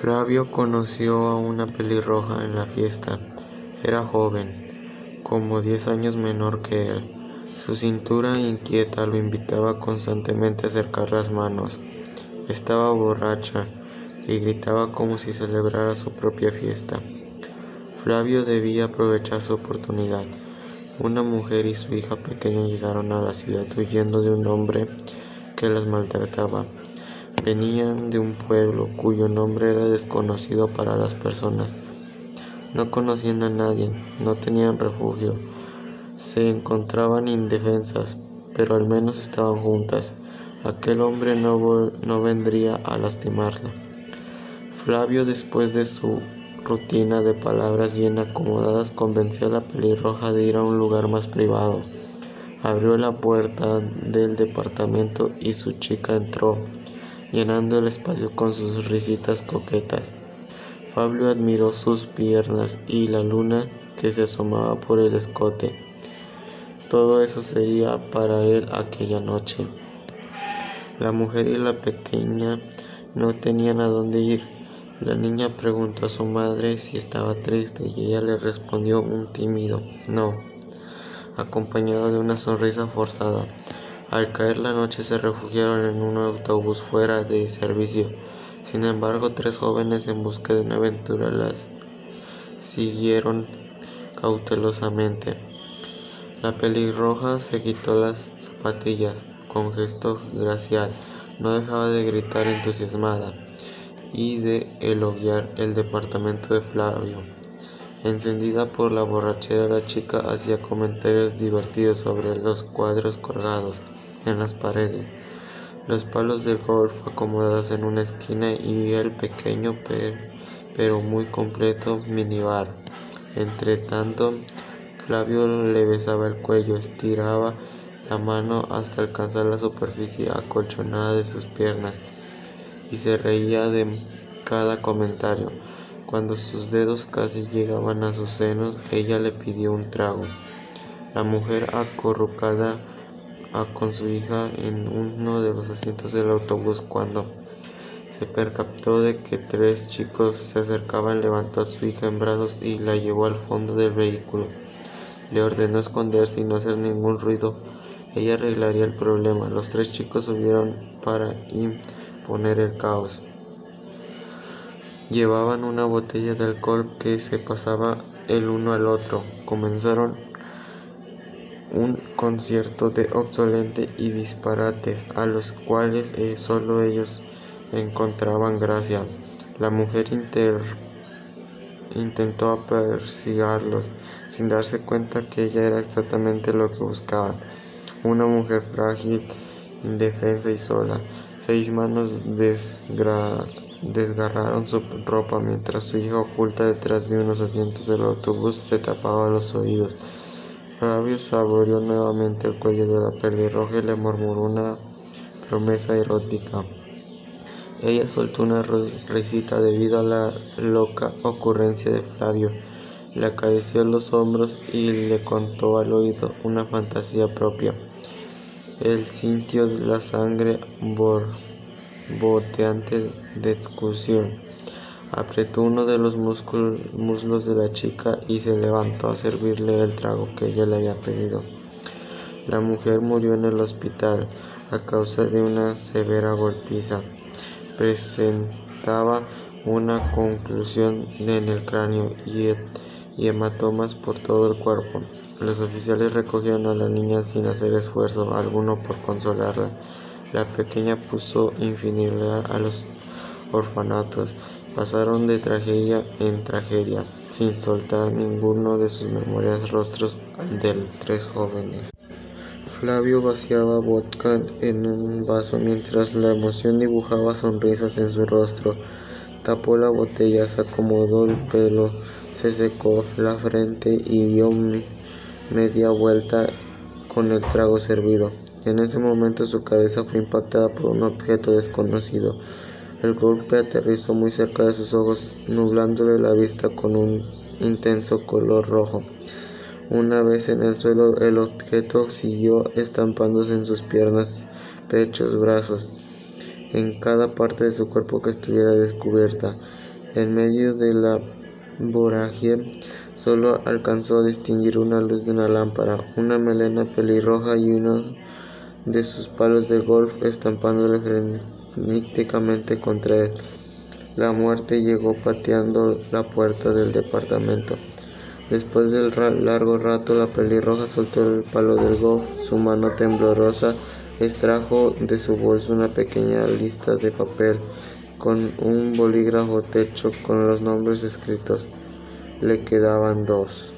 Flavio conoció a una pelirroja en la fiesta. Era joven, como diez años menor que él. Su cintura inquieta lo invitaba constantemente a acercar las manos. Estaba borracha y gritaba como si celebrara su propia fiesta. Flavio debía aprovechar su oportunidad. Una mujer y su hija pequeña llegaron a la ciudad huyendo de un hombre que las maltrataba. Venían de un pueblo cuyo nombre era desconocido para las personas. No conocían a nadie, no tenían refugio. Se encontraban indefensas, pero al menos estaban juntas. Aquel hombre no, no vendría a lastimarla. Flavio, después de su rutina de palabras bien acomodadas, convenció a la pelirroja de ir a un lugar más privado. Abrió la puerta del departamento y su chica entró, llenando el espacio con sus risitas coquetas. Fabio admiró sus piernas y la luna que se asomaba por el escote. Todo eso sería para él aquella noche. La mujer y la pequeña no tenían a dónde ir. La niña preguntó a su madre si estaba triste y ella le respondió un tímido no, acompañado de una sonrisa forzada. Al caer la noche se refugiaron en un autobús fuera de servicio. Sin embargo, tres jóvenes en busca de una aventura las siguieron cautelosamente. La pelirroja se quitó las zapatillas con gesto glacial, no dejaba de gritar entusiasmada y de elogiar el departamento de Flavio. Encendida por la borrachera, la chica hacía comentarios divertidos sobre los cuadros colgados en las paredes, los palos del golf acomodados en una esquina y el pequeño pero muy completo minibar. Entre tanto, Flavio le besaba el cuello, estiraba la mano hasta alcanzar la superficie acolchonada de sus piernas y se reía de cada comentario. Cuando sus dedos casi llegaban a sus senos, ella le pidió un trago. La mujer acurrucada con su hija en uno de los asientos del autobús cuando se percató de que tres chicos se acercaban, levantó a su hija en brazos y la llevó al fondo del vehículo. Le ordenó esconderse y no hacer ningún ruido. Ella arreglaría el problema. Los tres chicos subieron para imponer el caos. Llevaban una botella de alcohol que se pasaba el uno al otro. Comenzaron un concierto de obsolente y disparates a los cuales eh, solo ellos encontraban gracia. La mujer intentó apercigarlos, sin darse cuenta que ella era exactamente lo que buscaban. Una mujer frágil, indefensa y sola. Seis manos desgarraron su ropa mientras su hija oculta detrás de unos asientos del autobús se tapaba los oídos. Fabio saboreó nuevamente el cuello de la pelirroja y le murmuró una promesa erótica. Ella soltó una risita debido a la loca ocurrencia de Flavio. Le acarició los hombros y le contó al oído una fantasía propia. Él sintió la sangre borboteante de excursión. Apretó uno de los muslos de la chica y se levantó a servirle el trago que ella le había pedido. La mujer murió en el hospital a causa de una severa golpiza presentaba una conclusión en el cráneo y, hematomas por todo el cuerpo. Los oficiales recogieron a la niña sin hacer esfuerzo alguno por consolarla. La pequeña puso infinidad a los orfanatos. Pasaron de tragedia en tragedia, sin soltar ninguno de sus memorias rostros de tres jóvenes. Flavio vaciaba vodka en un vaso mientras la emoción dibujaba sonrisas en su rostro. Tapó la botella, se acomodó el pelo, se secó la frente y dio media vuelta con el trago servido. En ese momento su cabeza fue impactada por un objeto desconocido. El golpe aterrizó muy cerca de sus ojos, nublándole la vista con un intenso color rojo. Una vez en el suelo, el objeto siguió estampándose en sus piernas, pechos, brazos. en cada parte de su cuerpo que estuviera descubierta. En medio de la vorágine solo alcanzó a distinguir una luz de una lámpara, una melena pelirroja y uno de sus palos de golf estampándole frenéticamente contra él. La muerte llegó pateando la puerta del departamento. Después del largo rato, la pelirroja soltó el palo del golf. Su mano temblorosa extrajo de su bolso una pequeña lista de papel con un bolígrafo techo con los nombres escritos. Le quedaban dos.